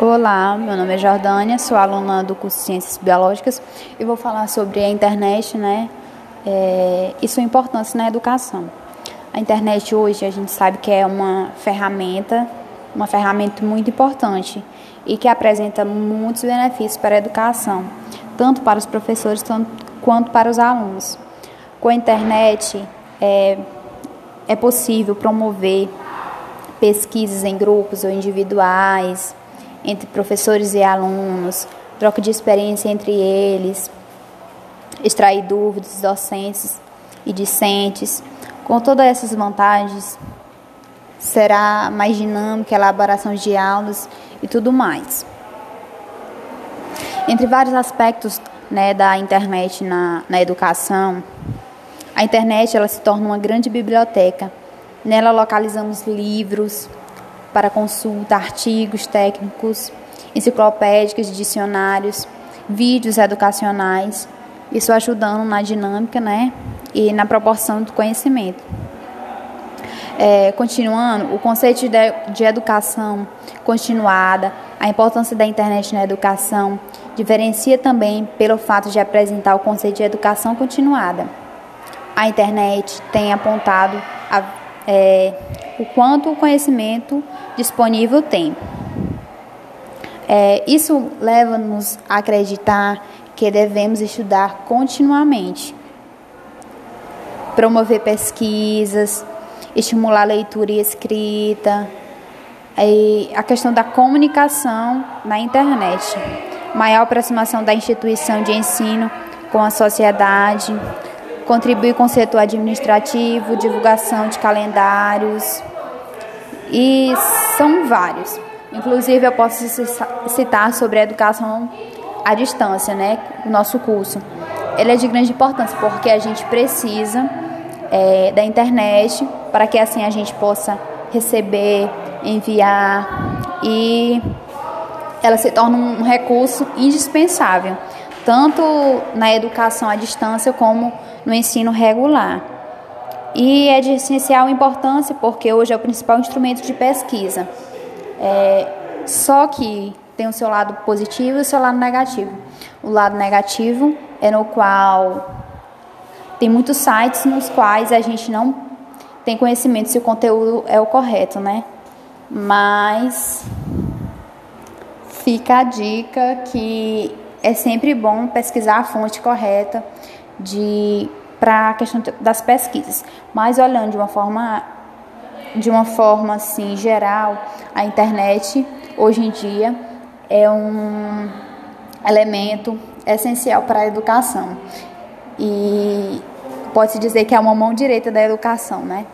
Olá, meu nome é Jordânia, sou aluna do curso de Ciências Biológicas e vou falar sobre a internet, né, é, e sua importância na educação. A internet hoje a gente sabe que é uma ferramenta, uma ferramenta muito importante e que apresenta muitos benefícios para a educação, tanto para os professores quanto para os alunos. Com a internet é, é possível promover pesquisas em grupos ou individuais, entre professores e alunos, troca de experiência entre eles, extrair dúvidas docentes e discentes. Com todas essas vantagens, será mais dinâmica a elaboração de aulas e tudo mais. Entre vários aspectos né, da internet na, na educação, a internet ela se torna uma grande biblioteca. Nela localizamos livros, para consulta, artigos técnicos, enciclopédicas, dicionários, vídeos educacionais, isso ajudando na dinâmica né, e na proporção do conhecimento. É, continuando, o conceito de, de educação continuada, a importância da internet na educação, diferencia também pelo fato de apresentar o conceito de educação continuada. A internet tem apontado a, é, o quanto o conhecimento disponível tem. É, isso leva-nos a acreditar que devemos estudar continuamente, promover pesquisas, estimular a leitura e escrita, e a questão da comunicação na internet, maior aproximação da instituição de ensino com a sociedade, contribuir com o setor administrativo, divulgação de calendários, e são vários. Inclusive, eu posso citar sobre a educação à distância, né? O nosso curso. Ele é de grande importância porque a gente precisa é, da internet para que assim a gente possa receber, enviar e ela se torna um recurso indispensável, tanto na educação à distância como no ensino regular. E é de essencial importância porque hoje é o principal instrumento de pesquisa. É, só que tem o seu lado positivo e o seu lado negativo. O lado negativo é no qual tem muitos sites nos quais a gente não tem conhecimento se o conteúdo é o correto, né? Mas fica a dica que é sempre bom pesquisar a fonte correta de para a questão das pesquisas. Mas olhando de uma forma de uma forma assim geral, a internet hoje em dia é um elemento essencial para a educação. E pode-se dizer que é uma mão direita da educação, né?